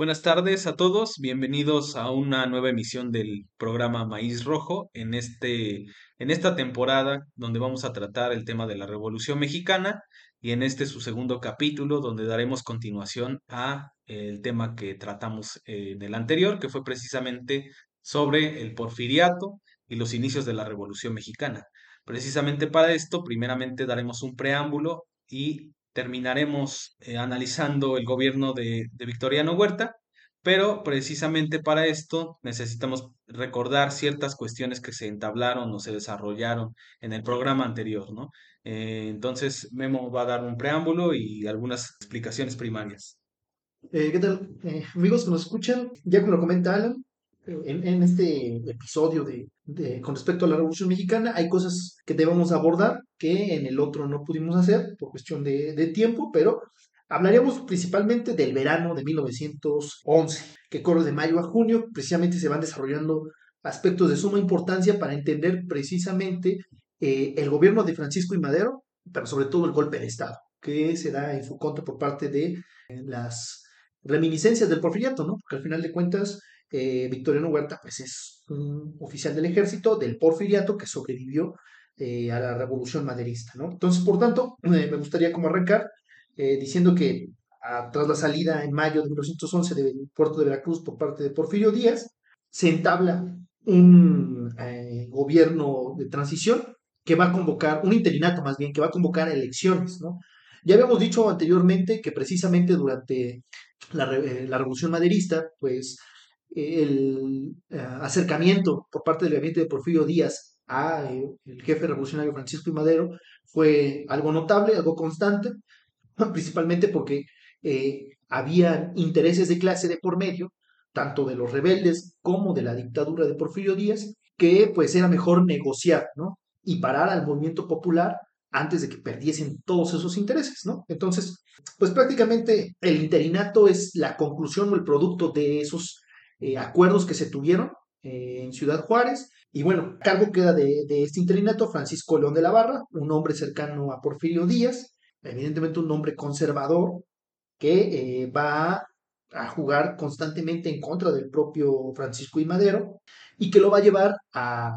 Buenas tardes a todos, bienvenidos a una nueva emisión del programa Maíz Rojo en este en esta temporada donde vamos a tratar el tema de la Revolución Mexicana y en este su segundo capítulo donde daremos continuación a el tema que tratamos en el anterior, que fue precisamente sobre el porfiriato y los inicios de la Revolución Mexicana. Precisamente para esto, primeramente daremos un preámbulo y terminaremos eh, analizando el gobierno de, de Victoriano Huerta, pero precisamente para esto necesitamos recordar ciertas cuestiones que se entablaron o se desarrollaron en el programa anterior, ¿no? Eh, entonces, Memo va a dar un preámbulo y algunas explicaciones primarias. Eh, ¿Qué tal? Amigos que nos escuchan, ya como lo comenta Alan, en, este episodio de, con respecto a la Revolución Mexicana, hay cosas que debemos abordar que en el otro no pudimos hacer por cuestión de, de tiempo, pero hablaremos principalmente del verano de 1911, que corre de mayo a junio, precisamente se van desarrollando aspectos de suma importancia para entender precisamente eh, el gobierno de Francisco y Madero, pero sobre todo el golpe de Estado, que se da en su contra por parte de eh, las reminiscencias del porfiriato, ¿no? Porque al final de cuentas, eh, Victoriano Huerta, pues es un oficial del ejército del porfiriato que sobrevivió eh, a la revolución maderista, ¿no? Entonces, por tanto, me gustaría como arrancar eh, diciendo que a, tras la salida en mayo de 1911 del puerto de Veracruz por parte de Porfirio Díaz, se entabla un gobierno de transición que va a convocar, un interinato más bien, que va a convocar elecciones, ¿no? Ya habíamos dicho anteriormente que precisamente durante la revolución maderista, pues el eh, acercamiento por parte del gabinete de Porfirio Díaz a eh, el jefe revolucionario Francisco I. Madero fue algo notable, algo constante, principalmente porque eh, había intereses de clase de por medio, tanto de los rebeldes como de la dictadura de Porfirio Díaz, que pues era mejor negociar, ¿no? Y parar al movimiento popular antes de que perdiesen todos esos intereses, ¿no? Entonces, pues prácticamente el interinato es la conclusión o el producto de esos eh, acuerdos que se tuvieron eh, en Ciudad Juárez. Y bueno, cargo queda de, este interinato Francisco León de la Barra, un hombre cercano a Porfirio Díaz, evidentemente un hombre conservador que eh, va a jugar constantemente en contra del propio Francisco y Madero y que lo va a llevar a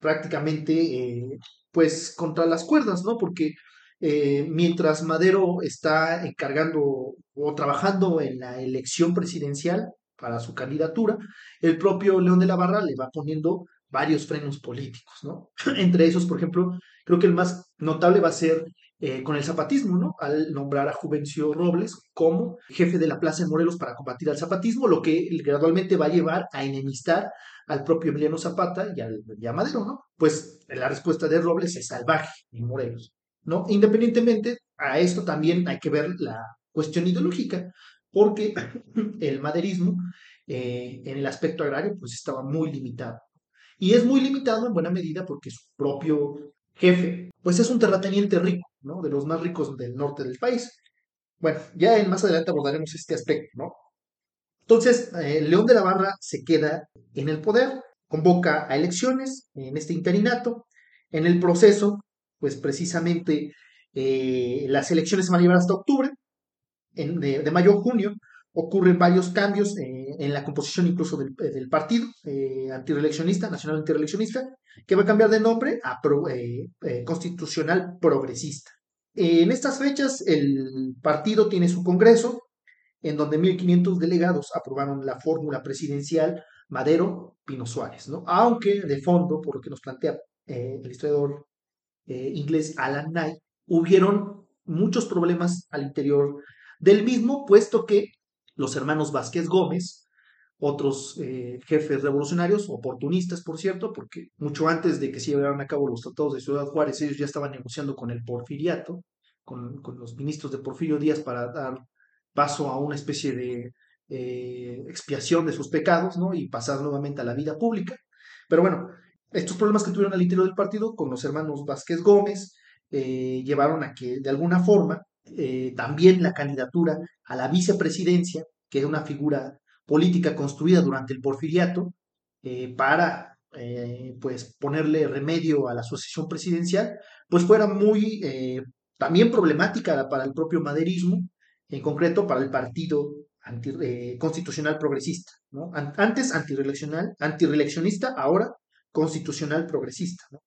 prácticamente pues contra las cuerdas, ¿no? Porque mientras Madero está encargando o trabajando en la elección presidencial para su candidatura, el propio León de la Barra le va poniendo varios frenos políticos, ¿no? Entre esos, por ejemplo, creo que el más notable va a ser eh, con el zapatismo, ¿no? Al nombrar a Juvencio Robles como jefe de la plaza de Morelos para combatir al zapatismo, lo que gradualmente va a llevar a enemistar al propio Emiliano Zapata y, al, y a Madero, ¿no? Pues la respuesta de Robles es salvaje en Morelos, ¿no? Independientemente a esto también hay que ver la cuestión ideológica, porque el maderismo eh, en el aspecto agrario pues estaba muy limitado. Y es muy limitado en buena medida porque su propio jefe pues es un terrateniente rico, ¿no? De los más ricos del norte del país. Bueno, ya en, más adelante abordaremos este aspecto, ¿no? Entonces, eh, León de la Barra se queda en el poder, convoca a elecciones en este interinato. En el proceso, pues precisamente eh, las elecciones se van a llevar hasta octubre, en, de, de, mayo a junio. Ocurren varios cambios eh, en la composición incluso del, del partido eh, antireeleccionista, nacional antireeleccionista, que va a cambiar de nombre a pro, eh, constitucional progresista. en estas fechas, el partido tiene su congreso, en donde 1.500 delegados aprobaron la fórmula presidencial Madero-Pino Suárez, ¿no? Aunque de fondo, por lo que nos plantea eh, el historiador eh, inglés Alan Knight, hubieron muchos problemas al interior del mismo, puesto que los hermanos Vázquez Gómez, otros eh, jefes revolucionarios, oportunistas, por cierto, porque mucho antes de que se llevaran a cabo los tratados de Ciudad Juárez, ellos ya estaban negociando con el porfiriato, con, con los ministros de Porfirio Díaz para dar paso a una especie de eh, expiación de sus pecados, ¿no? Y pasar nuevamente a la vida pública. Pero bueno, estos problemas que tuvieron al interior del partido con los hermanos Vázquez Gómez eh, llevaron a que de alguna forma eh, también la candidatura a la vicepresidencia, que es una figura política construida durante el porfiriato, eh, para eh, pues ponerle remedio a la sucesión presidencial, pues fuera muy eh, también problemática para el propio maderismo, en concreto para el partido constitucional progresista, ¿no? Antes antireeleccionista, ahora constitucional progresista, ¿no?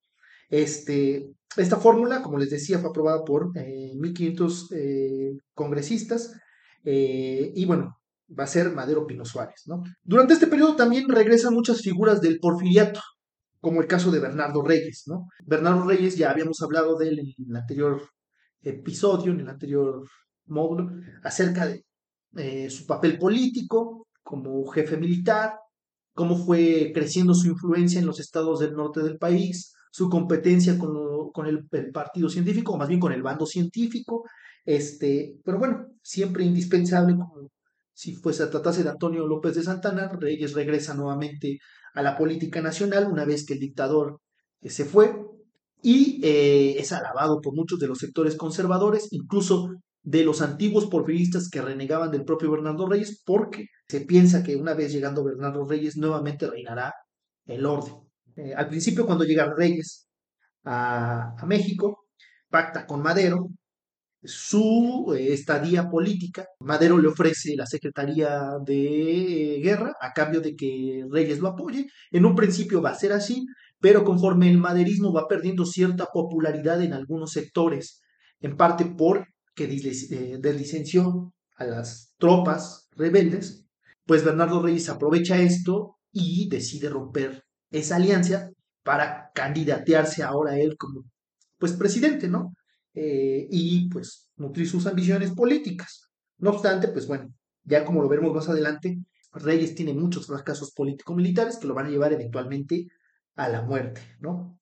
Este, esta fórmula, como les decía, fue aprobada por 1.500 eh, congresistas eh, y bueno, va a ser Madero Pino Suárez. Durante este periodo también regresan muchas figuras del porfiriato, como el caso de Bernardo Reyes. Bernardo Reyes, ya habíamos hablado de él en el anterior episodio, en el anterior módulo, acerca de eh, su papel político como jefe militar, cómo fue creciendo su influencia en los estados del norte del país, su competencia con, el, partido científico, o más bien con el bando científico, este, pero bueno, siempre indispensable, como si fuese a tratarse de Antonio López de Santana, Reyes regresa nuevamente a la política nacional una vez que el dictador eh, se fue y eh, es alabado por muchos de los sectores conservadores, incluso de los antiguos porfiristas que renegaban del propio Bernardo Reyes, porque se piensa que una vez llegando Bernardo Reyes nuevamente reinará el orden. Eh, al principio cuando llega Reyes a, México, pacta con Madero su eh, estadía política. Madero le ofrece la Secretaría de Guerra a cambio de que Reyes lo apoye. En un principio va a ser así, pero conforme el maderismo va perdiendo cierta popularidad en algunos sectores, en parte porque eh, deslicenció a las tropas rebeldes, pues Bernardo Reyes aprovecha esto y decide romper esa alianza para candidatearse ahora él como pues presidente, ¿no? Eh, y pues nutrir sus ambiciones políticas. No obstante, pues bueno, ya como lo veremos más adelante, Reyes tiene muchos fracasos político-militares que lo van a llevar eventualmente a la muerte, ¿no?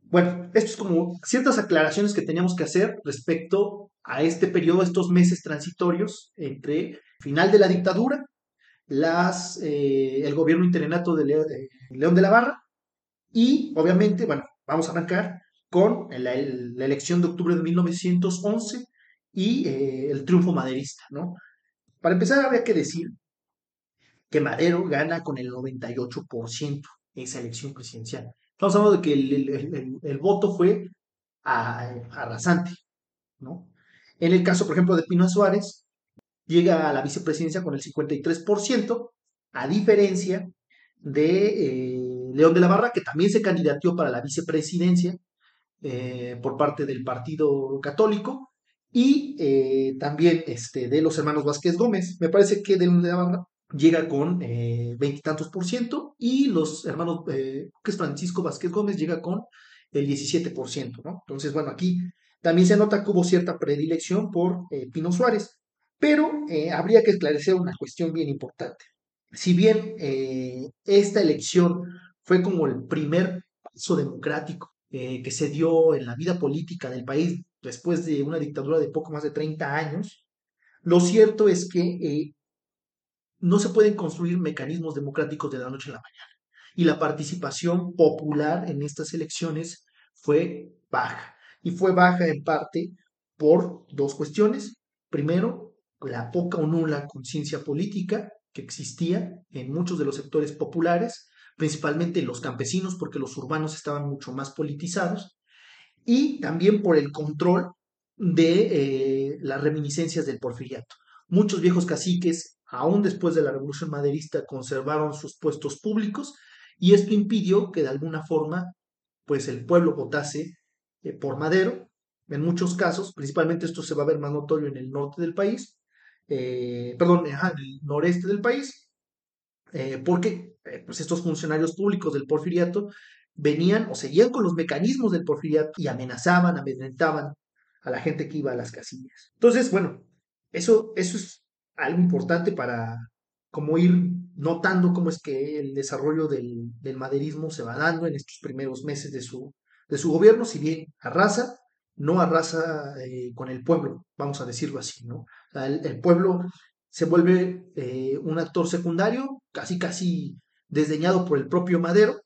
Bueno, esto es como ciertas aclaraciones que teníamos que hacer respecto a este periodo, estos meses transitorios entre final de la dictadura las, eh, el gobierno interinato de León de la Barra y obviamente, bueno, vamos a arrancar con la, elección de octubre de 1911 y eh, el triunfo maderista, ¿no? Para empezar, habría que decir que Madero gana con el 98% esa elección presidencial. Estamos hablando de que el, voto fue arrasante, ¿no? En el caso, por ejemplo, de Pino Suárez, llega a la vicepresidencia con el 53%, a diferencia de eh, León de la Barra, que también se candidateó para la vicepresidencia eh, por parte del Partido Católico, y eh, también este, de los hermanos Vázquez Gómez. Me parece que León de la Barra llega con veintitantos por ciento, y los hermanos, que es Francisco Vázquez Gómez, llega con el 17%, ¿no? Entonces, bueno, aquí también se nota que hubo cierta predilección por Pino Suárez. Pero eh, habría que esclarecer una cuestión bien importante. Si bien eh, esta elección fue como el primer paso democrático eh, que se dio en la vida política del país después de una dictadura de poco más de 30 años, lo cierto es que no se pueden construir mecanismos democráticos de la noche a la mañana. Y la participación popular en estas elecciones fue baja. Y fue baja en parte por dos cuestiones. Primero, la poca o nula conciencia política que existía en muchos de los sectores populares, principalmente los campesinos, porque los urbanos estaban mucho más politizados, y también por el control de eh, las reminiscencias del porfiriato. Muchos viejos caciques, aún después de la revolución maderista, conservaron sus puestos públicos y esto impidió que de alguna forma pues el pueblo votase eh, por Madero. En muchos casos, principalmente esto se va a ver más notorio en el norte del país, eh, perdón, en el noreste del país, eh, porque eh, pues estos funcionarios públicos del porfiriato venían o seguían con los mecanismos del porfiriato y amenazaban, amedrentaban a la gente que iba a las casillas. Entonces, bueno, eso, eso es algo importante para como ir notando cómo es que el desarrollo del, del maderismo se va dando en estos primeros meses de su, de su gobierno, si bien arrasa, no arrasa con el pueblo, vamos a decirlo así, ¿no? El, pueblo se vuelve eh, un actor secundario, casi casi desdeñado por el propio Madero,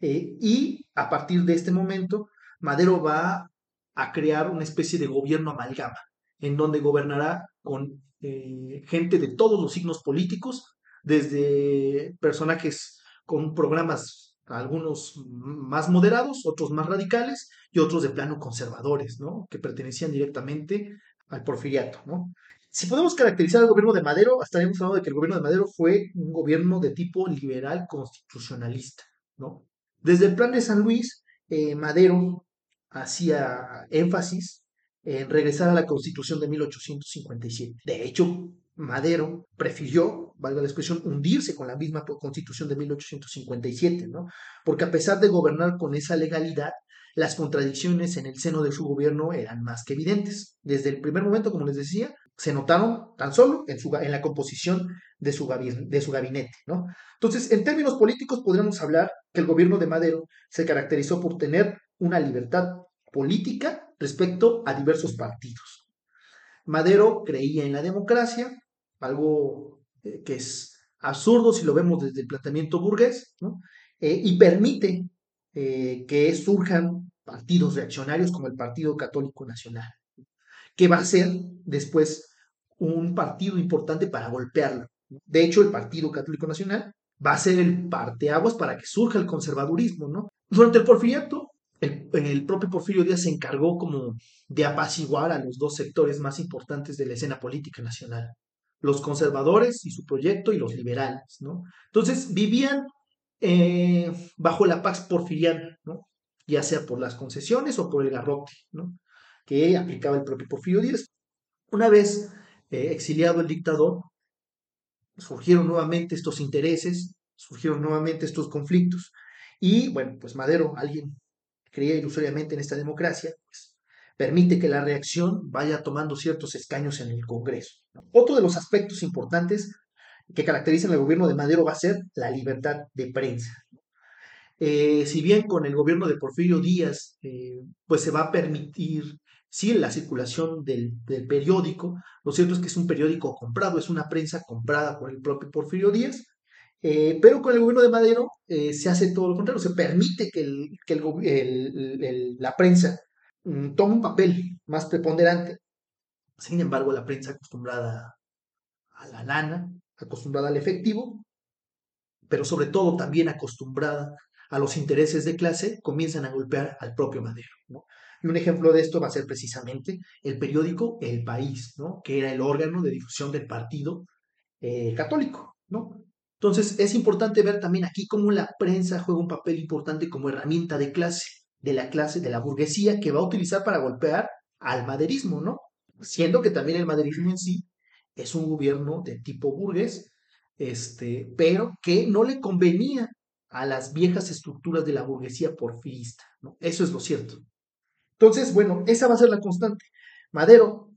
eh, y a partir de este momento, Madero va a crear una especie de gobierno amalgama, en donde gobernará con gente de todos los signos políticos, desde personajes con programas algunos más moderados, otros más radicales y otros de plano conservadores, ¿no? Que pertenecían directamente al porfiriato, ¿no? Si podemos caracterizar al gobierno de Madero, estaríamos hablando de que el gobierno de Madero fue un gobierno de tipo liberal constitucionalista, ¿no? Desde el plan de San Luis, eh, Madero hacía énfasis en regresar a la constitución de 1857. De hecho, Madero prefirió, valga la expresión, hundirse con la misma constitución de 1857, ¿no? Porque a pesar de gobernar con esa legalidad, las contradicciones en el seno de su gobierno eran más que evidentes. Desde el primer momento, como les decía, se notaron tan solo en, su, en la composición de su, de su gabinete. ¿no? Entonces, en términos políticos, podríamos hablar que el gobierno de Madero se caracterizó por tener una libertad política respecto a diversos partidos. Madero creía en la democracia, algo eh, que es absurdo si lo vemos desde el planteamiento burgués, ¿no? Eh, y permite eh, que surjan partidos reaccionarios como el Partido Católico Nacional, que va a ser después un partido importante para golpearlo. De hecho, el Partido Católico Nacional va a ser el parteaguas para que surja el conservadurismo, ¿no? Durante el porfiriato, el, el, propio Porfirio Díaz se encargó como de apaciguar a los dos sectores más importantes de la escena política nacional, los conservadores y su proyecto y los liberales, ¿no? Entonces vivían eh, bajo la Pax Porfiriana, ¿no? ya sea por las concesiones o por el garrote ¿no? que aplicaba el propio Porfirio Díaz. Una vez eh, exiliado el dictador, surgieron nuevamente estos intereses, surgieron nuevamente estos conflictos. Y bueno, pues Madero, alguien creía ilusoriamente en esta democracia, pues permite que la reacción vaya tomando ciertos escaños en el Congreso. Otro de los aspectos importantes que caracterizan al gobierno de Madero va a ser la libertad de prensa. Eh, si bien con el gobierno de Porfirio Díaz, eh, pues se va a permitir, sí, la circulación del, periódico, lo cierto es que es un periódico comprado, es una prensa comprada por el propio Porfirio Díaz, eh, pero con el gobierno de Madero se hace todo lo contrario, se permite que, la prensa mm, tome un papel más preponderante. Sin embargo, la prensa acostumbrada a la lana, acostumbrada al efectivo, pero sobre todo también acostumbrada a los intereses de clase, comienzan a golpear al propio Madero. Y un ejemplo de esto va a ser precisamente el periódico El País, ¿no? que era el órgano de difusión del partido eh, católico. ¿no? Entonces es importante ver también aquí cómo la prensa juega un papel importante como herramienta de clase, de la clase, de la burguesía, que va a utilizar para golpear al maderismo, ¿no? Siendo que también el maderismo en sí es un gobierno de tipo burgués, este, pero que no le convenía a las viejas estructuras de la burguesía porfirista. Eso es lo cierto. Entonces, bueno, esa va a ser la constante. Madero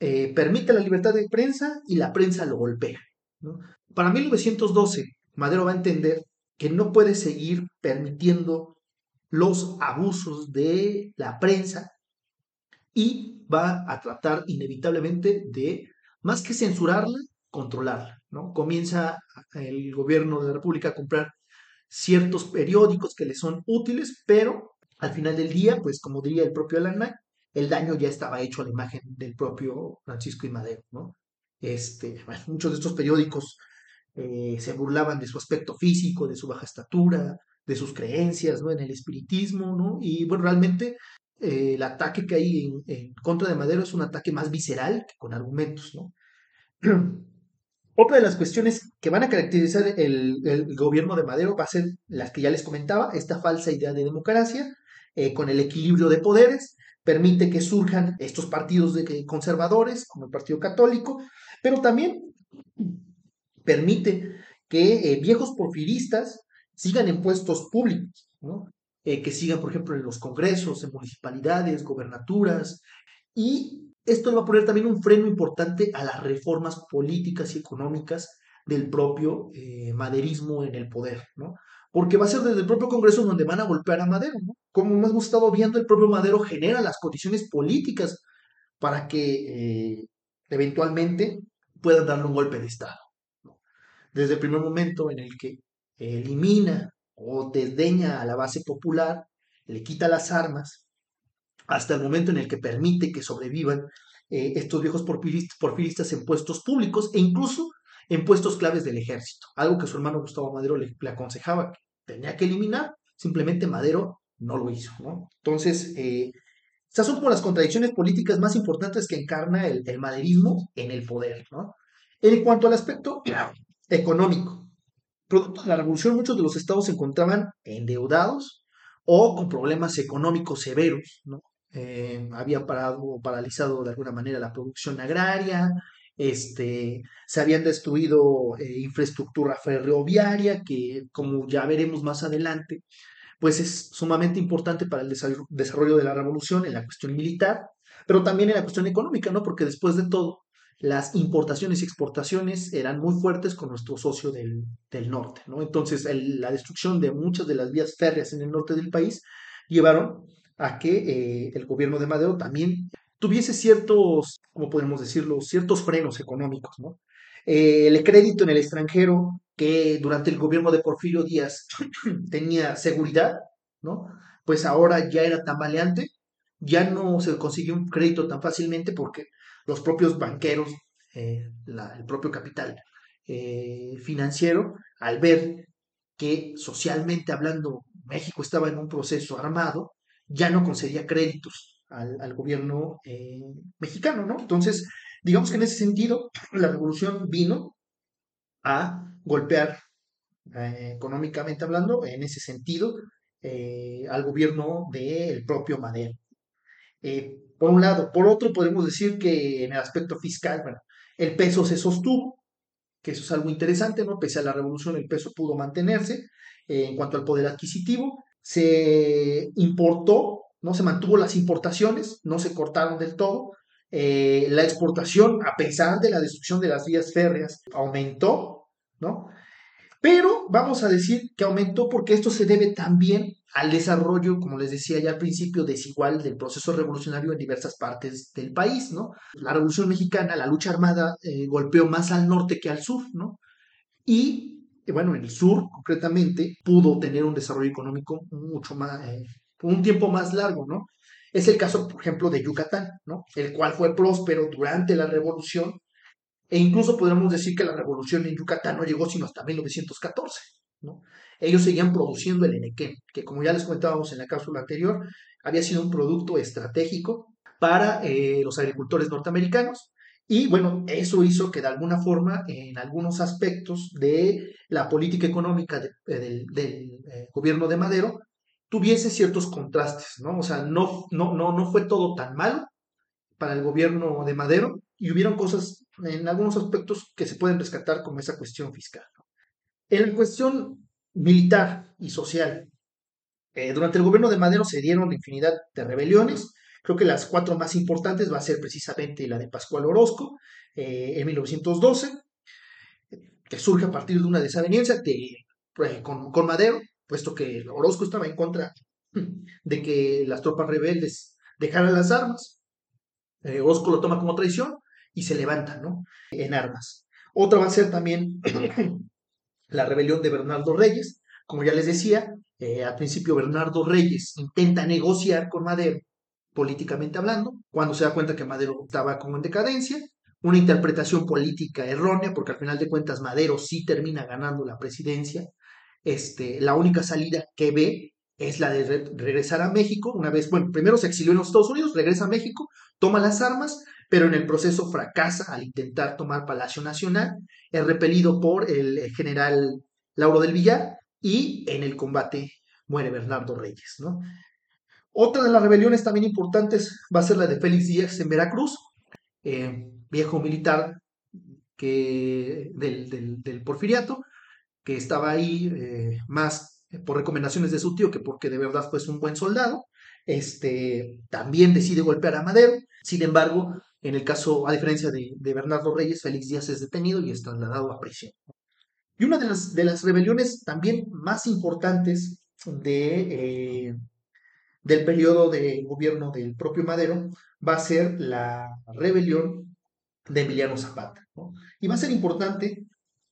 eh, permite la libertad de prensa y la prensa lo golpea. Para 1912, Madero va a entender que no puede seguir permitiendo los abusos de la prensa y va a tratar inevitablemente de más que censurarla, controlarla. ¿no? Comienza el gobierno de la República a comprar ciertos periódicos que le son útiles, pero al final del día, pues como diría el propio Alan el daño ya estaba hecho a la imagen del propio Francisco y Madero. ¿no? Este, muchos de estos periódicos eh, se burlaban de su aspecto físico, de su baja estatura, de sus creencias ¿no? en el espiritismo, ¿no? y bueno, realmente eh, el ataque que hay en, contra de Madero es un ataque más visceral que con argumentos, ¿no? Otra de las cuestiones que van a caracterizar el, gobierno de Madero va a ser las que ya les comentaba, esta falsa idea de democracia, eh, con el equilibrio de poderes, permite que surjan estos partidos conservadores, como el Partido Católico, pero también permite que eh, viejos porfiristas sigan en puestos públicos. Eh, que sigan, por ejemplo, en los congresos, en municipalidades, gobernaturas, y esto va a poner también un freno importante a las reformas políticas y económicas del propio eh, maderismo en el poder, ¿no? Porque va a ser desde el propio Congreso donde van a golpear a Madero. Como hemos estado viendo, el propio Madero genera las condiciones políticas para que eh, eventualmente puedan darle un golpe de Estado. Desde el primer momento en el que elimina o desdeña a la base popular, le quita las armas, hasta el momento en el que permite que sobrevivan eh, estos viejos porfiristas en puestos públicos e incluso en puestos claves del ejército, algo que su hermano Gustavo Madero le, aconsejaba que tenía que eliminar, simplemente Madero no lo hizo. ¿no? Entonces, eh, sea, son como las contradicciones políticas más importantes que encarna el, el maderismo en el poder, ¿no? En cuanto al aspecto económico, producto de la revolución, muchos de los estados se encontraban endeudados o con problemas económicos severos, ¿no? Eh, había parado o paralizado de alguna manera la producción agraria, este, se habían destruido eh, infraestructura ferroviaria, que como ya veremos más adelante, pues es sumamente importante para el desarrollo de la revolución en la cuestión militar, pero también en la cuestión económica, ¿no? Porque después de todo, las importaciones y exportaciones eran muy fuertes con nuestro socio del, del norte, ¿no? Entonces, la destrucción de muchas de las vías férreas en el norte del país llevaron a que eh, el gobierno de Madero también tuviese ciertos, como podemos decirlo, ciertos frenos económicos, ¿no? Eh, el crédito en el extranjero, que durante el gobierno de Porfirio Díaz tenía seguridad, ¿no? Pues ahora ya era tambaleante, ya no se consiguió un crédito tan fácilmente porque los propios banqueros, eh, el propio capital financiero, al ver que socialmente hablando México estaba en un proceso armado, ya no concedía créditos al, gobierno eh, mexicano, ¿no? Entonces, digamos que en ese sentido, la revolución vino a golpear económicamente hablando, en ese sentido, al gobierno del propio Madero. Eh, por un lado. Por otro, podemos decir que en el aspecto fiscal, bueno, el peso se sostuvo, que eso es algo interesante, ¿no? Pese a la revolución, el peso pudo mantenerse. Eh, en cuanto al poder adquisitivo, se importó, ¿no? Se mantuvo las importaciones, no se cortaron del todo. Eh, la exportación, a pesar de la destrucción de las vías férreas, aumentó, ¿no? Pero vamos a decir que aumentó porque esto se debe también al desarrollo, como les decía ya al principio, desigual del proceso revolucionario en diversas partes del país, ¿no? La Revolución Mexicana, la lucha armada, eh, golpeó más al norte que al sur, ¿no? Y, bueno, en el sur, concretamente, pudo tener un desarrollo económico mucho más, eh, un tiempo más largo, ¿no? Es el caso, por ejemplo, de Yucatán, ¿no? El cual fue próspero durante la revolución, e incluso podríamos decir que la revolución en Yucatán no llegó sino hasta 1914, ¿no? ellos seguían produciendo el enequén, que como ya les comentábamos en la cápsula anterior, había sido un producto estratégico para eh, los agricultores norteamericanos. Y bueno, eso hizo que de alguna forma, en algunos aspectos de la política económica eh, del, eh, gobierno de Madero, tuviese ciertos contrastes, ¿no? O sea, no, no, no, no fue todo tan malo para el gobierno de Madero y hubieron cosas en algunos aspectos que se pueden rescatar como esa cuestión fiscal. En la cuestión militar y social. Eh, durante el gobierno de Madero se dieron infinidad de rebeliones. Creo que las cuatro más importantes va a ser precisamente la de Pascual Orozco eh, en 1912, que surge a partir de una desaveniencia de, pues, con, con, Madero, puesto que Orozco estaba en contra de que las tropas rebeldes dejaran las armas. Eh, Orozco lo toma como traición y se levanta ¿no? en armas. Otra va a ser también la rebelión de Bernardo Reyes. Como ya les decía, eh, al principio Bernardo Reyes intenta negociar con Madero, políticamente hablando, cuando se da cuenta que Madero estaba como en decadencia, una interpretación política errónea, porque al final de cuentas Madero sí termina ganando la presidencia. Este, la única salida que ve es la de regresar a México. Una vez, bueno, primero se exilió en los Estados Unidos, regresa a México, toma las armas, pero en el proceso fracasa al intentar tomar Palacio Nacional, es repelido por el general Lauro del Villar y en el combate muere Bernardo Reyes. ¿no? Otra de las rebeliones también importantes va a ser la de Félix Díaz en Veracruz, eh, viejo militar que, del, porfiriato, que estaba ahí eh, más por recomendaciones de su tío que porque de verdad fue un buen soldado. Este, también decide golpear a Madero. Sin embargo, en el caso, a diferencia de, Bernardo Reyes, Félix Díaz es detenido y es trasladado a prisión. Y una de las, de las rebeliones también más importantes de, eh, del periodo de gobierno del propio Madero va a ser la rebelión de Emiliano Zapata. Y va a ser importante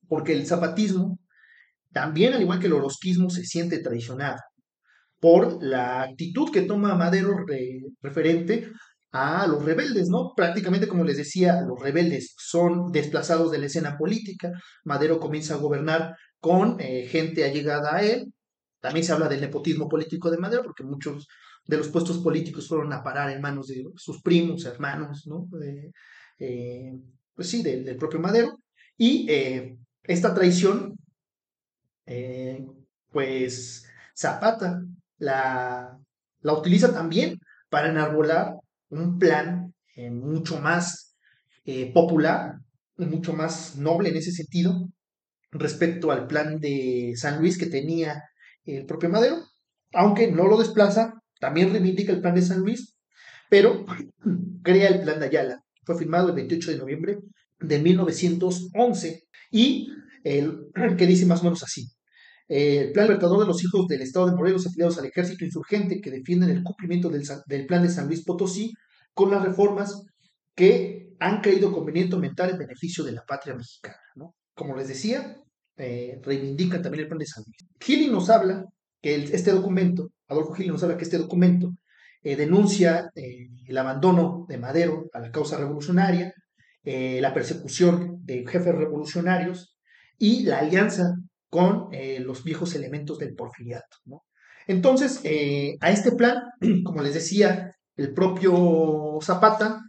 porque el zapatismo, también al igual que el orosquismo, se siente traicionado por la actitud que toma Madero referente a los rebeldes, ¿no? Prácticamente, como les decía, los rebeldes son desplazados de la escena política. Madero comienza a gobernar con eh, gente allegada a él. También se habla del nepotismo político de Madero, porque muchos de los puestos políticos fueron a parar en manos de sus primos, hermanos, ¿no? Eh, pues sí, del, propio Madero. Y eh, esta traición, eh, pues Zapata la, la, utiliza también para enarbolar un plan mucho más popular, mucho más noble en ese sentido, respecto al plan de San Luis que tenía el propio Madero, aunque no lo desplaza, también reivindica el plan de San Luis, pero crea el plan de Ayala. Fue firmado el 28 de noviembre de 1911 y el, que dice más o menos así. El plan libertador de los hijos del Estado de Morelos afiliados al ejército insurgente que defienden el cumplimiento del, del plan de San Luis Potosí con las reformas que han creído conveniente aumentar el beneficio de la patria mexicana. ¿no? Como les decía, eh, reivindican también el plan de San Luis. Gili nos habla que este documento, Adolfo Gili nos habla que este documento eh, denuncia eh, el abandono de Madero a la causa revolucionaria, la persecución de jefes revolucionarios y la alianza con los viejos elementos del porfiriato. Entonces, a este plan, como les decía, el propio Zapata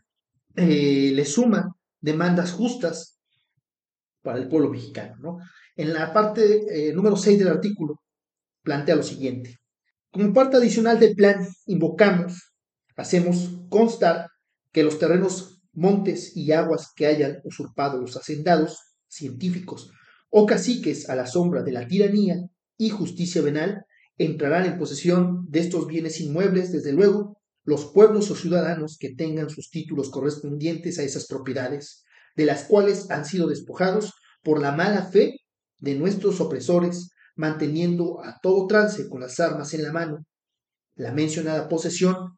le suma demandas justas para el pueblo mexicano. ¿no? En la parte eh, número 6 del artículo plantea lo siguiente. Como parte adicional del plan, invocamos, hacemos constar que los terrenos, montes y aguas que hayan usurpado los hacendados, científicos o caciques a la sombra de la tiranía y justicia venal entrarán en posesión de estos bienes inmuebles, desde luego, los pueblos o ciudadanos que tengan sus títulos correspondientes a esas propiedades, de las cuales han sido despojados por la mala fe de nuestros opresores, manteniendo a todo trance con las armas en la mano la mencionada posesión,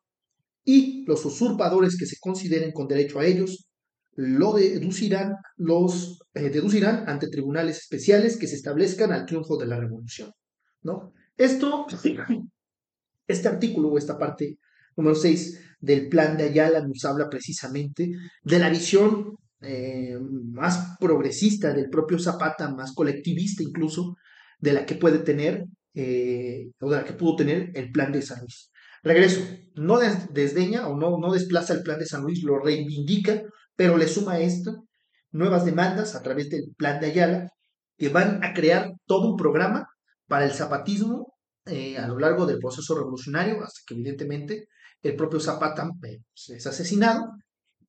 y los usurpadores que se consideren con derecho a ellos lo deducirán, los eh, deducirán ante tribunales especiales que se establezcan al triunfo de la revolución. ¿no? Esto, este artículo o esta parte número 6 del plan de Ayala nos habla precisamente de la visión eh, más progresista del propio Zapata, más colectivista incluso, de la que puede tener eh, o de la que pudo tener el plan de San Luis. Regreso, no desdeña o no, no desplaza el plan de San Luis, lo reivindica, pero le suma a esto nuevas demandas a través del plan de Ayala que van a crear todo un programa para el zapatismo eh, a lo largo del proceso revolucionario, hasta que evidentemente el propio Zapata pues, es asesinado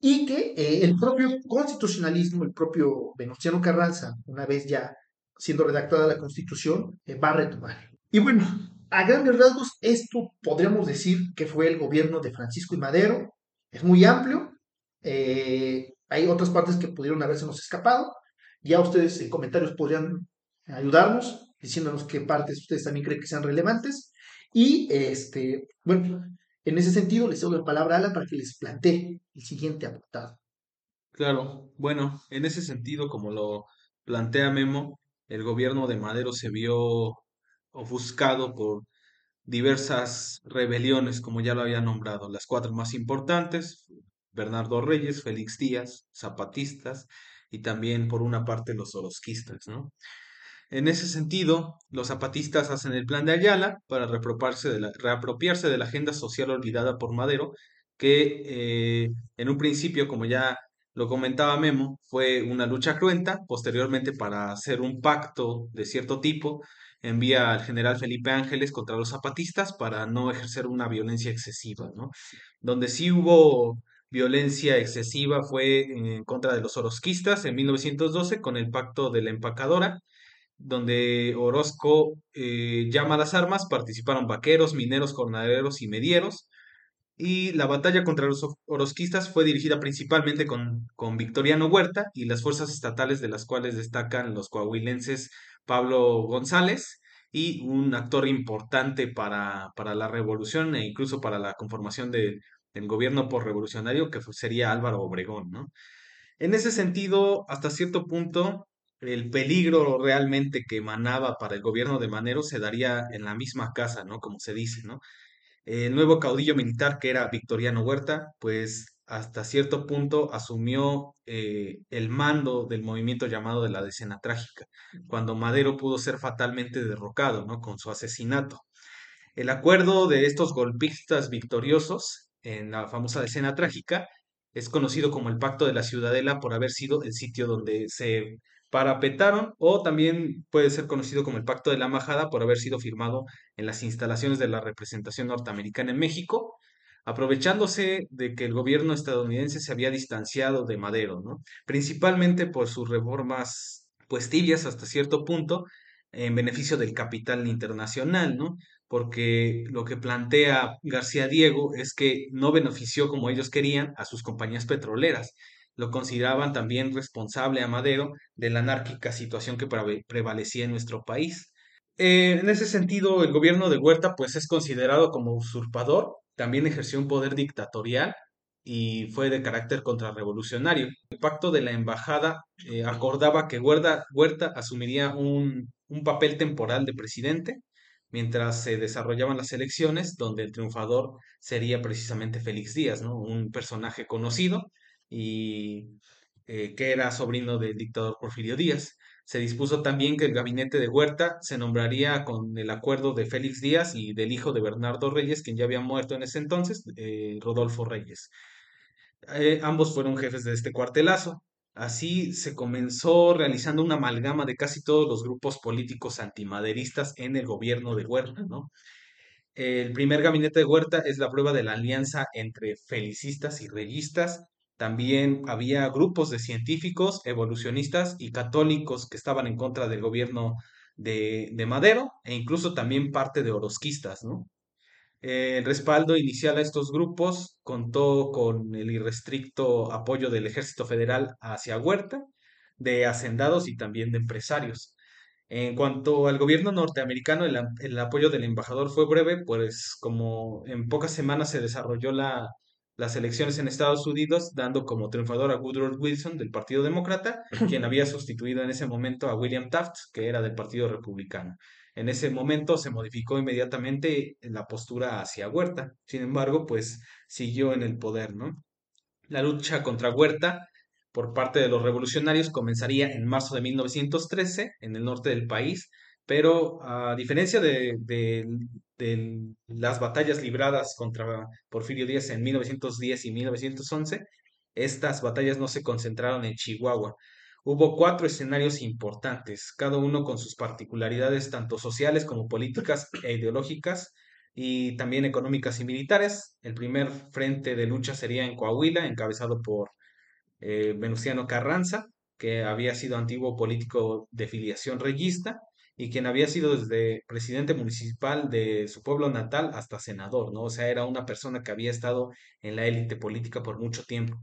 y que eh, el propio constitucionalismo, el propio Venustiano Carranza, una vez ya siendo redactada la constitución, eh, va a retomar. Y bueno, a grandes rasgos, esto podríamos decir que fue el gobierno de Francisco y Madero. Es muy amplio. Eh, hay otras partes que pudieron haberse escapado. Ya ustedes en comentarios podrían ayudarnos, diciéndonos qué partes ustedes también creen que sean relevantes. Y este, bueno, en ese sentido, les doy la palabra a Alan para que les plantee el siguiente apartado. Claro, bueno, en ese sentido, como lo plantea Memo, el gobierno de Madero se vio ofuscado por diversas rebeliones, como ya lo había nombrado, las cuatro más importantes, Bernardo Reyes, Félix Díaz, zapatistas y también por una parte los orosquistas, ¿no? En ese sentido, los zapatistas hacen el plan de Ayala para reapropiarse de la, reapropiarse de la agenda social olvidada por Madero, que eh, en un principio, como ya lo comentaba Memo, fue una lucha cruenta, posteriormente para hacer un pacto de cierto tipo, envía al general Felipe Ángeles contra los zapatistas para no ejercer una violencia excesiva, ¿no? Donde sí hubo violencia excesiva fue en contra de los orosquistas en 1912 con el pacto de la empacadora, donde Orozco eh, llama a las armas, participaron vaqueros, mineros, jornaleros y medieros. Y la batalla contra los orosquistas fue dirigida principalmente con, con Victoriano Huerta y las fuerzas estatales de las cuales destacan los coahuilenses Pablo González y un actor importante para, para la revolución e incluso para la conformación del gobierno por revolucionario que sería Álvaro Obregón. ¿no? En ese sentido, hasta cierto punto, el peligro realmente que emanaba para el gobierno de Manero se daría en la misma casa, ¿no? Como se dice, ¿no? El nuevo caudillo militar que era Victoriano Huerta, pues hasta cierto punto asumió eh, el mando del movimiento llamado de la decena trágica, cuando Madero pudo ser fatalmente derrocado, ¿no? Con su asesinato. El acuerdo de estos golpistas victoriosos en la famosa escena trágica es conocido como el Pacto de la Ciudadela por haber sido el sitio donde se parapetaron o también puede ser conocido como el Pacto de la Majada por haber sido firmado en las instalaciones de la representación norteamericana en México, aprovechándose de que el gobierno estadounidense se había distanciado de Madero, ¿no? Principalmente por sus reformas pues tibias hasta cierto punto en beneficio del capital internacional, ¿no? Porque lo que plantea García Diego es que no benefició como ellos querían a sus compañías petroleras, lo consideraban también responsable a Madero de la anárquica situación que prevalecía en nuestro país. Eh, en ese sentido, el gobierno de Huerta pues es considerado como usurpador, también ejerció un poder dictatorial y fue de carácter contrarrevolucionario. El pacto de la embajada eh, acordaba que Huerta, Huerta asumiría un, un papel temporal de presidente mientras se desarrollaban las elecciones, donde el triunfador sería precisamente Félix Díaz, ¿no? Un personaje conocido y eh, que era sobrino del dictador Porfirio Díaz. Se dispuso también que el gabinete de Huerta se nombraría con el acuerdo de Félix Díaz y del hijo de Bernardo Reyes, quien ya había muerto en ese entonces, eh, Rodolfo Reyes. Eh, ambos fueron jefes de este cuartelazo. Así se comenzó realizando una amalgama de casi todos los grupos políticos antimaderistas en el gobierno de Huerta, ¿no? El primer gabinete de Huerta es la prueba de la alianza entre felicistas y reyistas, también había grupos de científicos, evolucionistas y católicos que estaban en contra del gobierno de, Madero e incluso también parte de orosquistas, ¿no? El respaldo inicial a estos grupos contó con el irrestricto apoyo del ejército federal hacia Huerta, de hacendados y también de empresarios. En cuanto al gobierno norteamericano, el, el, apoyo del embajador fue breve, pues como en pocas semanas se desarrolló la, las elecciones en Estados Unidos, dando como triunfador a Woodrow Wilson del Partido Demócrata, quien había sustituido en ese momento a William Taft, que era del Partido Republicano. En ese momento se modificó inmediatamente la postura hacia Huerta. Sin embargo, pues siguió en el poder, ¿no? La lucha contra Huerta por parte de los revolucionarios comenzaría en marzo de 1913 en el norte del país, pero a diferencia de, las batallas libradas contra Porfirio Díaz en 1910 y 1911, estas batallas no se concentraron en Chihuahua. Hubo cuatro escenarios importantes, cada uno con sus particularidades tanto sociales como políticas e ideológicas y también económicas y militares. El primer frente de lucha sería en Coahuila, encabezado por eh, Venustiano Carranza, que había sido antiguo político de filiación reyista y quien había sido desde presidente municipal de su pueblo natal hasta senador, ¿no? O sea, era una persona que había estado en la élite política por mucho tiempo.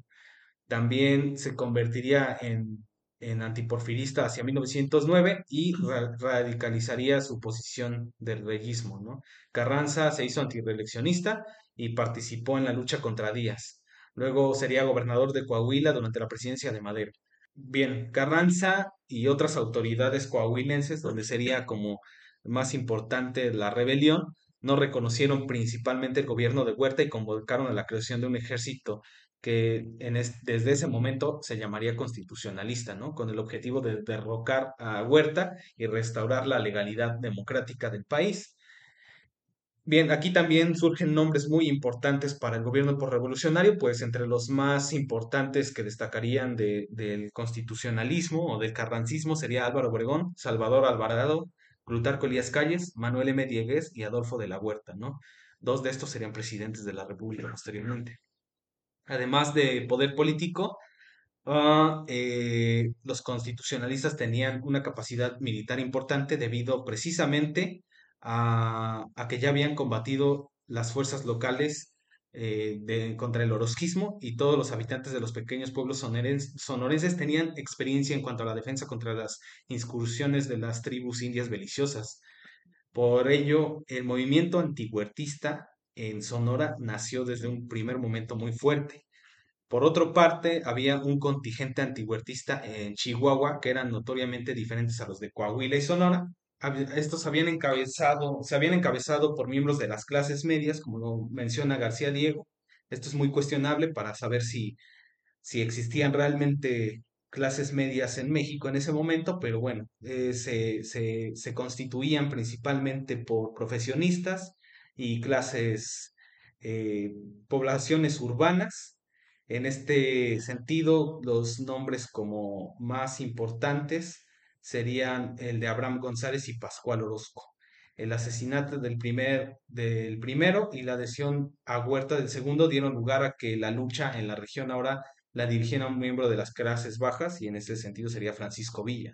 También se convertiría en, en antiporfirista hacia 1909 y radicalizaría su posición del reyismo, ¿no? Carranza se hizo antireeleccionista y participó en la lucha contra Díaz. Luego sería gobernador de Coahuila durante la presidencia de Madero. Bien, Carranza y otras autoridades coahuilenses, donde sería como más importante la rebelión, no reconocieron principalmente el gobierno de Huerta y convocaron a la creación de un ejército que en desde ese momento se llamaría constitucionalista, ¿no? Con el objetivo de derrocar a Huerta y restaurar la legalidad democrática del país. Bien, aquí también surgen nombres muy importantes para el gobierno revolucionario, pues entre los más importantes que destacarían del constitucionalismo o del carrancismo sería Álvaro Obregón, Salvador Alvarado, Plutarco Elías Calles, Manuel M. Diegues y Adolfo de la Huerta, ¿no? Dos de estos serían presidentes de la República posteriormente. Además de poder político, ah, eh, los constitucionalistas tenían una capacidad militar importante debido precisamente a, que ya habían combatido las fuerzas locales eh, contra el orosquismo y todos los habitantes de los pequeños pueblos sonorenses tenían experiencia en cuanto a la defensa contra las incursiones de las tribus indias beliciosas. Por ello, el movimiento antihuertista en Sonora nació desde un primer momento muy fuerte. Por otra parte, había un contingente antihuertista en Chihuahua que eran notoriamente diferentes a los de Coahuila y Sonora, estos habían encabezado, se habían encabezado por miembros de las clases medias, como lo menciona García Diego. Esto es muy cuestionable para saber si, si existían realmente clases medias en México en ese momento, pero bueno, eh, se, se, se, constituían principalmente por profesionistas y clases, eh, poblaciones urbanas. En este sentido, los nombres como más importantes serían el de Abraham González y Pascual Orozco. El asesinato del, primer, del primero y la adhesión a Huerta del segundo dieron lugar a que la lucha en la región ahora la dirigiera un miembro de las clases bajas y en ese sentido sería Francisco Villa.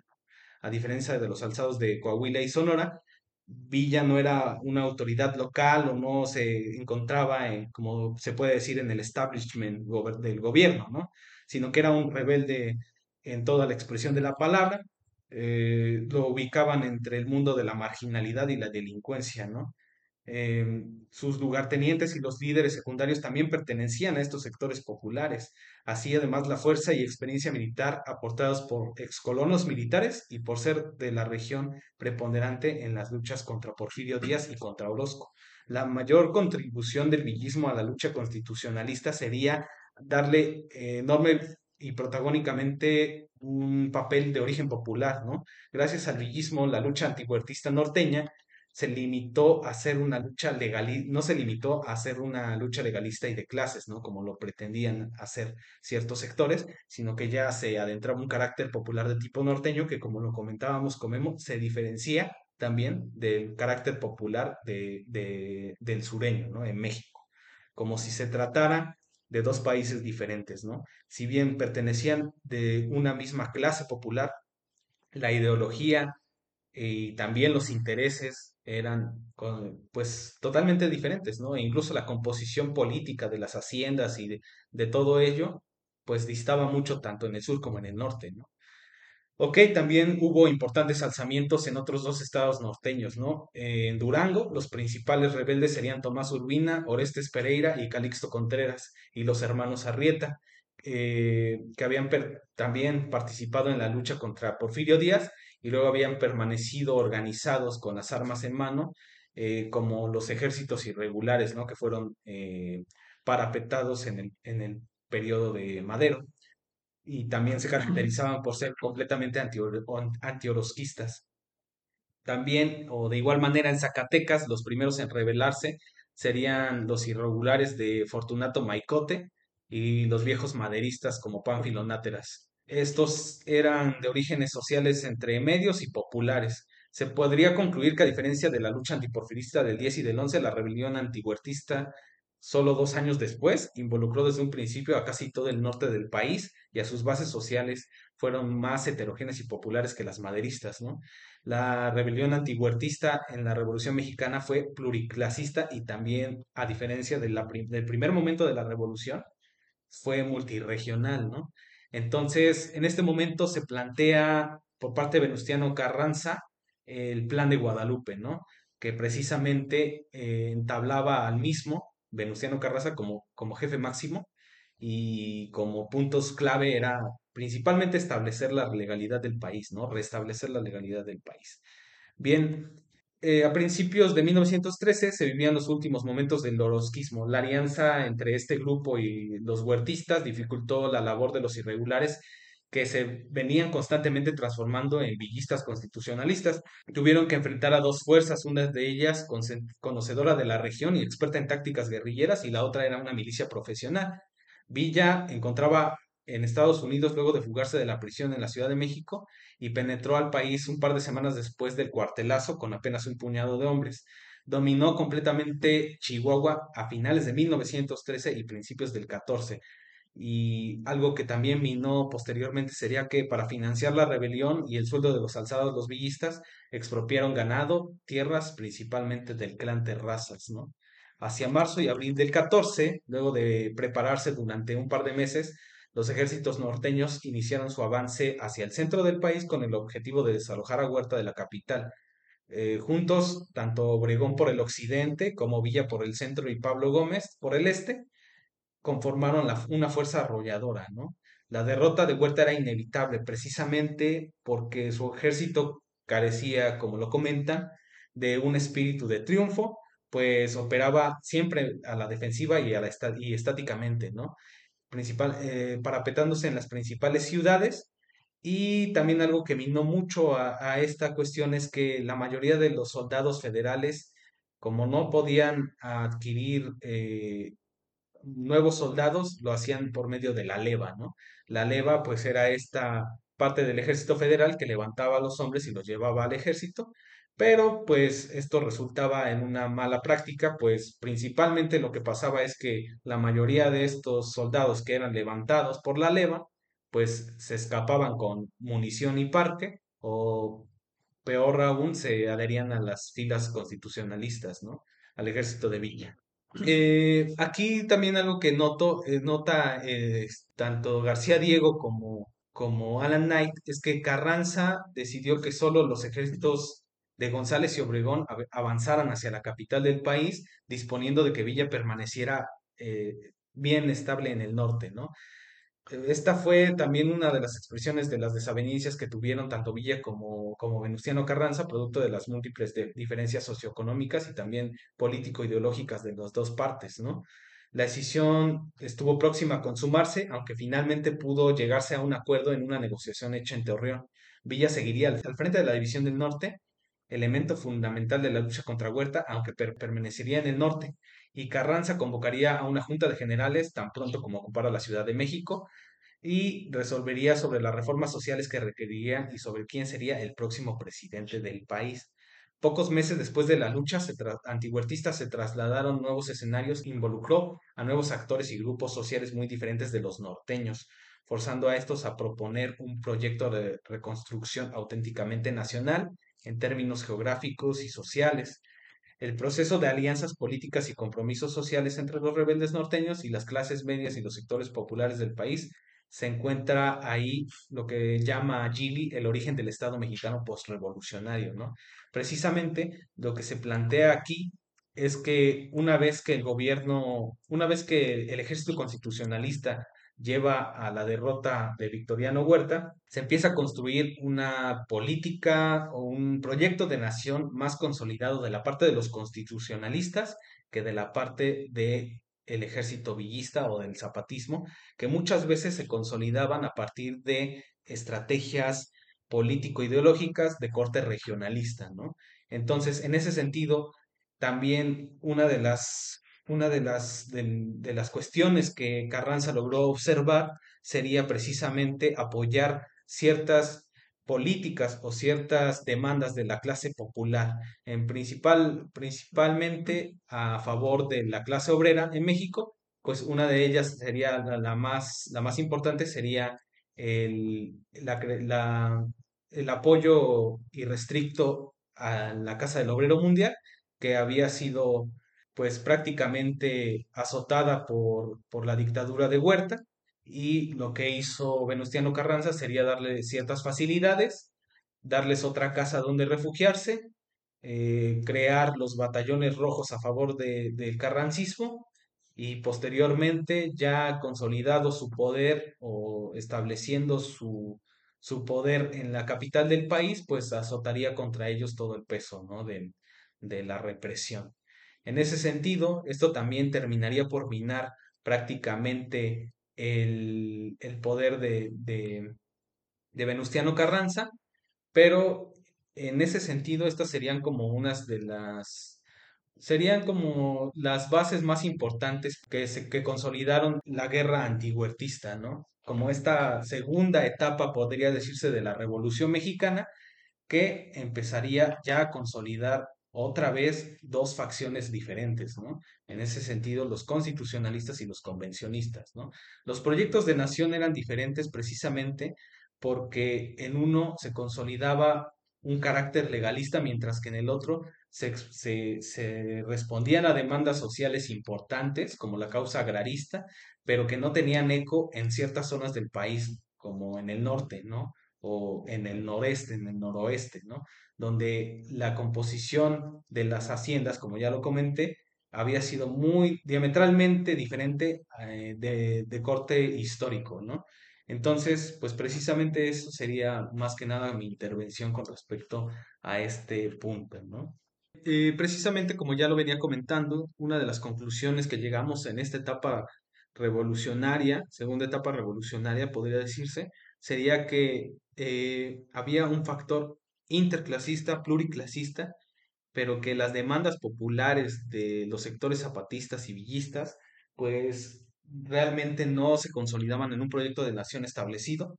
A diferencia de los alzados de Coahuila y Sonora, Villa no era una autoridad local o no se encontraba, en, como se puede decir, en el establishment del gobierno, ¿no? sino que era un rebelde en toda la expresión de la palabra. Eh, lo ubicaban entre el mundo de la marginalidad y la delincuencia, ¿no? Eh, sus lugartenientes y los líderes secundarios también pertenecían a estos sectores populares. Así, además, la fuerza y experiencia militar aportadas por excolonos militares y por ser de la región preponderante en las luchas contra Porfirio Díaz y contra Orozco. La mayor contribución del villismo a la lucha constitucionalista sería darle eh, enorme y protagónicamente un papel de origen popular, ¿no? Gracias al villismo, la lucha antihuertista norteña se limitó a hacer una lucha legalista, no se limitó a hacer una lucha legalista y de clases, ¿no? Como lo pretendían hacer ciertos sectores, sino que ya se adentraba un carácter popular de tipo norteño que, como lo comentábamos con se diferencia también del carácter popular de, del sureño, ¿no? En México. Como si se tratara de dos países diferentes, ¿no? Si bien pertenecían de una misma clase popular, la ideología y también los intereses eran pues totalmente diferentes, ¿no? E incluso la composición política de las haciendas y de, todo ello, pues distaba mucho tanto en el sur como en el norte, ¿no? Ok, también hubo importantes alzamientos en otros dos estados norteños, ¿no? en Durango, los principales rebeldes serían Tomás Urbina, Orestes Pereira y Calixto Contreras, y los hermanos Arrieta, eh, que habían también participado en la lucha contra Porfirio Díaz y luego habían permanecido organizados con las armas en mano, eh, como los ejércitos irregulares, ¿no? que fueron eh, parapetados en el, en el periodo de Madero. Y también se caracterizaban por ser completamente antiorosquistas. También, o de igual manera, en Zacatecas, los primeros en rebelarse serían los irregulares de Fortunato Maicote y los viejos maderistas como Pánfilo Náteras. Estos eran de orígenes sociales entre medios y populares. Se podría concluir que a diferencia de la lucha antiporfirista del 10 y del 11, la rebelión antihuertista solo dos años después involucró desde un principio a casi todo el norte del país y a sus bases sociales fueron más heterogéneas y populares que las maderistas. ¿no? La rebelión antihuertista en la Revolución Mexicana fue pluriclasista y también, a diferencia del primer momento de la revolución, fue multiregional. ¿no? Entonces, en este momento se plantea por parte de Venustiano Carranza el plan de Guadalupe, ¿no? Que precisamente eh, entablaba al mismo Venustiano Carranza como, como jefe máximo y como puntos clave era principalmente establecer la legalidad del país, ¿no? Restablecer la legalidad del país. Bien, eh, a principios de 1913 se vivían los últimos momentos del orosquismo. La alianza entre este grupo y los huertistas dificultó la labor de los irregulares que se venían constantemente transformando en villistas constitucionalistas. Tuvieron que enfrentar a dos fuerzas, una de ellas conocedora de la región y experta en tácticas guerrilleras y la otra era una milicia profesional. Villa encontraba en Estados Unidos luego de fugarse de la prisión en la Ciudad de México y penetró al país un par de semanas después del cuartelazo con apenas un puñado de hombres. Dominó completamente Chihuahua a finales de 1913 y principios del 14. Y algo que también minó posteriormente sería que para financiar la rebelión y el sueldo de los alzados los villistas, expropiaron ganado, tierras principalmente del clan Terrazas, ¿no? Hacia marzo y abril del 14, luego de prepararse durante un par de meses, los ejércitos norteños iniciaron su avance hacia el centro del país con el objetivo de desalojar a Huerta de la capital. Eh, juntos, tanto Obregón por el occidente como Villa por el centro y Pablo Gómez por el este, conformaron una fuerza arrolladora, ¿no? La derrota de Huerta era inevitable precisamente porque su ejército carecía, como lo comentan, de un espíritu de triunfo, pues operaba siempre a la defensiva y, a la y estáticamente, ¿no? principal, eh, parapetándose en las principales ciudades. Y también algo que minó mucho a, esta cuestión es que la mayoría de los soldados federales como no podían adquirir eh, nuevos soldados, lo hacían por medio de la leva, ¿no? La leva, pues, era esta parte del ejército federal que levantaba a los hombres y los llevaba al ejército, pero pues esto resultaba en una mala práctica, pues principalmente lo que pasaba es que la mayoría de estos soldados que eran levantados por la leva, pues se escapaban con munición y parque, o peor aún, se adherían a las filas constitucionalistas, ¿no? Al ejército de Villa. Eh, aquí también algo que noto, eh, nota eh, tanto García Diego como, como Alan Knight es que Carranza decidió que solo los ejércitos de González y Obregón av- avanzaran hacia la capital del país, disponiendo de que Villa permaneciera eh, bien estable en el norte, ¿no? Esta fue también una de las expresiones de las desavenencias que tuvieron tanto Villa como, como Venustiano Carranza, producto de las múltiples diferencias socioeconómicas y también político-ideológicas de las dos partes, ¿no? La decisión estuvo próxima a consumarse, aunque finalmente pudo llegarse a un acuerdo en una negociación hecha en Torreón. Villa seguiría al frente de la División del Norte, elemento fundamental de la lucha contra Huerta, aunque per- permanecería en el norte, y Carranza convocaría a una junta de generales tan pronto como ocupara la Ciudad de México y resolvería sobre las reformas sociales que requerirían y sobre quién sería el próximo presidente del país. Pocos meses después de la lucha antihuertistas se trasladaron nuevos escenarios, involucró a nuevos actores y grupos sociales muy diferentes de los norteños, forzando a estos a proponer un proyecto de reconstrucción auténticamente nacional en términos geográficos y sociales. El proceso de alianzas políticas y compromisos sociales entre los rebeldes norteños y las clases medias y los sectores populares del país se encuentra ahí lo que llama Gili el origen del Estado mexicano postrevolucionario, ¿no? Precisamente lo que se plantea aquí es que una vez que el gobierno, una vez que el ejército constitucionalista lleva a la derrota de Victoriano Huerta, se empieza a construir una política o un proyecto de nación más consolidado de la parte de los constitucionalistas que de la parte de el ejército villista o del zapatismo, que muchas veces se consolidaban a partir de estrategias político-ideológicas de corte regionalista, ¿no? Entonces, en ese sentido, también una de las una de las, de, las cuestiones que Carranza logró observar sería precisamente apoyar ciertas políticas o ciertas demandas de la clase popular, en principal, principalmente a favor de la clase obrera en México, pues una de ellas sería la, más, la más importante sería el, el apoyo irrestricto a la Casa del Obrero Mundial, que había sido pues prácticamente azotada por, por la dictadura de Huerta y lo que hizo Venustiano Carranza sería darle ciertas facilidades, darles otra casa donde refugiarse, eh, crear los batallones rojos a favor de, del carrancismo y posteriormente ya consolidado su poder o estableciendo su, su poder en la capital del país, pues azotaría contra ellos todo el peso ¿no? de, de la represión. En ese sentido, esto también terminaría por minar prácticamente el, el poder de, de, Venustiano Carranza, pero en ese sentido estas serían como unas de las serían como las bases más importantes que, se, que consolidaron la guerra antihuertista, ¿no? Como esta segunda etapa, podría decirse, de la Revolución Mexicana, que empezaría ya a consolidar otra vez dos facciones diferentes, ¿no? En ese sentido, los constitucionalistas y los convencionistas, ¿no? Los proyectos de nación eran diferentes precisamente porque en uno se consolidaba un carácter legalista, mientras que en el otro se, respondían a demandas sociales importantes, como la causa agrarista, pero que no tenían eco en ciertas zonas del país, como en el norte, ¿no? O en el noreste, en el noroeste, ¿no? Donde la composición de las haciendas, como ya lo comenté, había sido muy diametralmente diferente eh, de, de corte histórico, ¿no? Entonces, pues precisamente eso sería más que nada mi intervención con respecto a este punto, ¿no? Eh, precisamente como ya lo venía comentando, una de las conclusiones que llegamos en esta etapa revolucionaria, segunda etapa revolucionaria podría decirse, sería que eh, había un factor interclasista, pluriclasista, pero que las demandas populares de los sectores zapatistas y villistas, pues realmente no se consolidaban en un proyecto de nación establecido,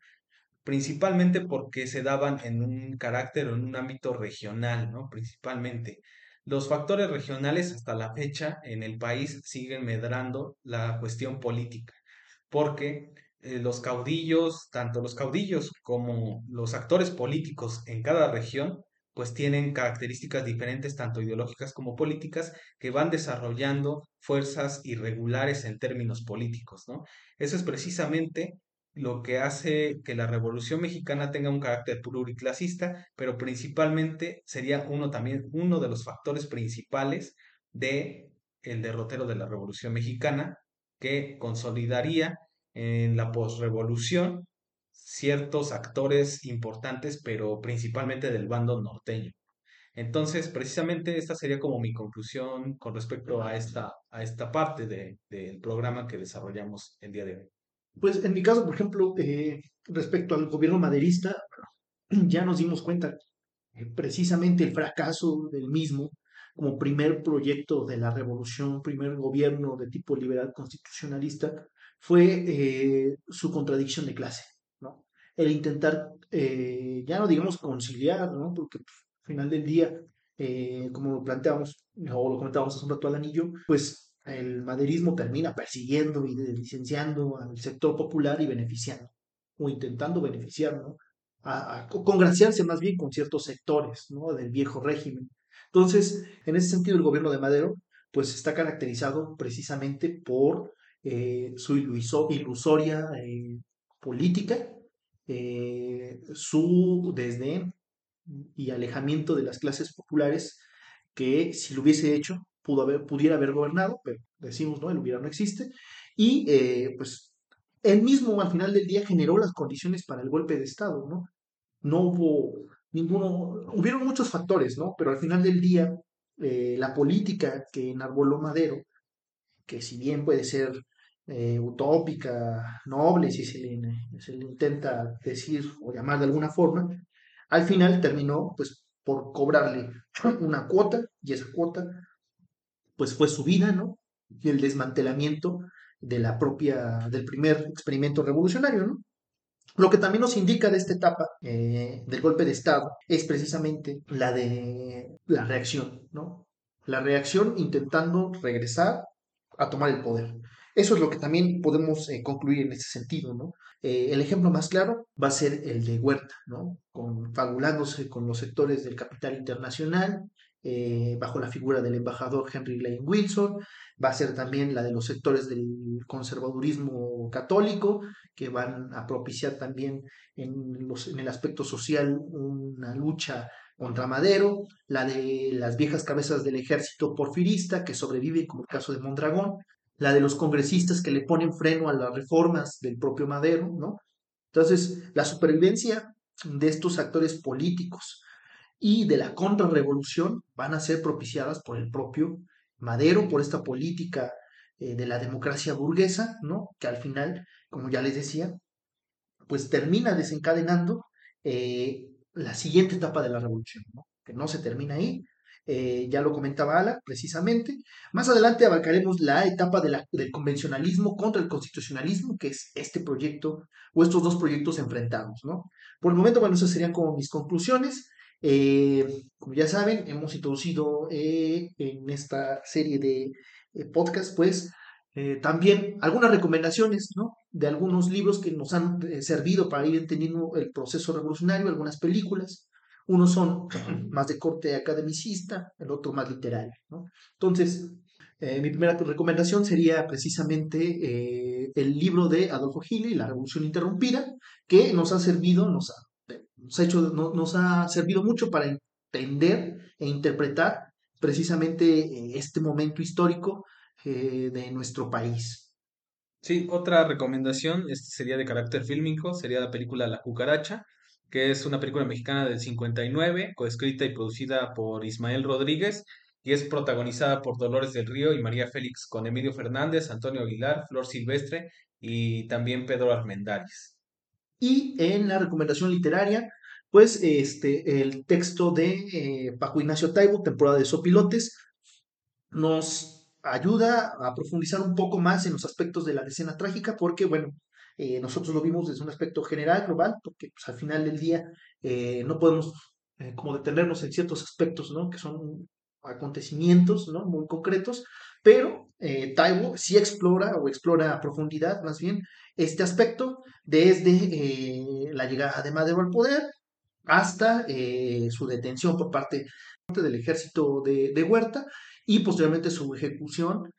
principalmente porque se daban en un carácter o en un ámbito regional, ¿no? Principalmente. Los factores regionales hasta la fecha en el país siguen medrando la cuestión política, porque eh, los caudillos, tanto los caudillos como los actores políticos en cada región, pues tienen características diferentes, tanto ideológicas como políticas, que van desarrollando fuerzas irregulares en términos políticos, ¿no? Eso es precisamente lo que hace que la Revolución Mexicana tenga un carácter pluriclasista, pero principalmente sería uno también, uno de los factores principales de el derrotero de la Revolución Mexicana, que consolidaría en la posrevolución ciertos actores importantes, pero principalmente del bando norteño. Entonces, precisamente esta sería como mi conclusión con respecto a esta, a esta parte de- del programa que desarrollamos el día de hoy. Pues en mi caso, por ejemplo, eh, respecto al gobierno maderista, ya nos dimos cuenta que precisamente el fracaso del mismo como primer proyecto de la revolución, primer gobierno de tipo liberal constitucionalista, fue eh, su contradicción de clase, ¿no? El intentar, eh, ya no digamos conciliar, ¿no? Porque pues, al final del día, eh, como lo planteamos, o lo comentábamos hace un rato al anillo, pues el maderismo termina persiguiendo y licenciando al sector popular y beneficiando, o intentando beneficiar, ¿no? A, a congraciarse más bien con ciertos sectores, ¿no? Del viejo régimen. Entonces, en ese sentido, el gobierno de Madero, pues está caracterizado precisamente por eh, su iluso- ilusoria eh, política, eh, su desdén y alejamiento de las clases populares, que si lo hubiese hecho, pudo haber, pudiera haber gobernado, pero decimos, no, el hubiera no existe, y pues él mismo al final del día generó las condiciones para el golpe de Estado, ¿no? No hubo ninguno, hubieron muchos factores, ¿no? Pero al final del día, la política que enarboló Madero, que si bien puede ser eh, utópica, noble, si se le, intenta decir o llamar de alguna forma, al final terminó pues por cobrarle una cuota y esa cuota pues fue su vida, ¿no? Y el desmantelamiento de la propia, del primer experimento revolucionario, ¿no? Lo que también nos indica de esta etapa eh, del golpe de Estado es precisamente la de la reacción, ¿no? La reacción intentando regresar a tomar el poder. Eso es lo que también podemos eh, concluir en ese sentido, ¿no? Eh, el ejemplo más claro va a ser el de Huerta, ¿no? Confabulándose con los sectores del capital internacional, eh, bajo la figura del embajador Henry Lane Wilson, va a ser también la de los sectores del conservadurismo católico, que van a propiciar también en, en el aspecto social una lucha contra Madero, la de las viejas cabezas del ejército porfirista que sobrevive, como el caso de Mondragón, la de los congresistas que le ponen freno a las reformas del propio Madero, ¿no? Entonces, la supervivencia de estos actores políticos y de la contrarrevolución van a ser propiciadas por el propio Madero, por esta política eh, de la democracia burguesa, ¿no? Que al final, como ya les decía, pues termina desencadenando eh, la siguiente etapa de la revolución, ¿no? que no se termina ahí, eh, ya lo comentaba Ala, precisamente. Más adelante abarcaremos la etapa de la, del convencionalismo contra el constitucionalismo, que es este proyecto o estos dos proyectos enfrentados, ¿no? Por el momento, bueno, esas serían como mis conclusiones. Eh, como ya saben, hemos introducido eh, en esta serie de podcasts, pues, también algunas recomendaciones, ¿no? De algunos libros que nos han servido para ir entendiendo el proceso revolucionario, algunas películas. Unos son más de corte academicista, el otro más literario, ¿no? Entonces, eh, mi primera recomendación sería precisamente eh, el libro de Adolfo Gili, La Revolución Interrumpida, que nos ha servido, nos ha, nos ha, hecho, no, nos ha servido mucho para entender e interpretar precisamente eh, este momento histórico eh, de nuestro país. Sí, otra recomendación este sería de carácter fílmico, sería la película La Cucaracha, que es una película mexicana del 59, coescrita y producida por Ismael Rodríguez, y es protagonizada por Dolores del Río y María Félix, con Emilio Fernández, Antonio Aguilar, Flor Silvestre y también Pedro Armendáriz. Y en la recomendación literaria, pues este, el texto de eh, Paco Ignacio Taibo, temporada de Sopilotes, nos ayuda a profundizar un poco más en los aspectos de la escena trágica, porque, bueno, eh, nosotros lo vimos desde un aspecto general, global, porque pues, al final del día eh, no podemos eh, como detenernos en ciertos aspectos, ¿no? Que son acontecimientos, ¿no? Muy concretos, pero Taibo sí explora o explora a profundidad, más bien, este aspecto desde la llegada de Madero al poder hasta su detención por parte del ejército de, de Huerta y posteriormente su ejecución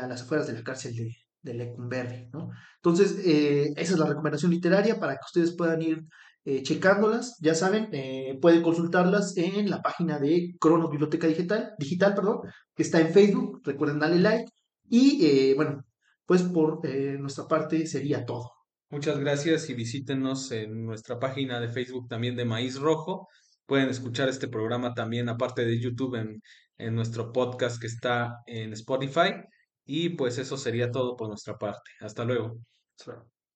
a las afueras de la cárcel de, de Lecumberri, ¿no? Entonces, eh, esa es la recomendación literaria para que ustedes puedan ir eh, checándolas. Ya saben, eh, pueden consultarlas en la página de Crono Biblioteca Digital, digital perdón, que está en Facebook. Recuerden darle like. Y bueno, pues por nuestra parte sería todo. Muchas gracias y visítenos en nuestra página de Facebook también de Maíz Rojo. Pueden escuchar este programa también, aparte de YouTube, en, en nuestro podcast que está en Spotify. Y pues eso sería todo por nuestra parte. Hasta luego.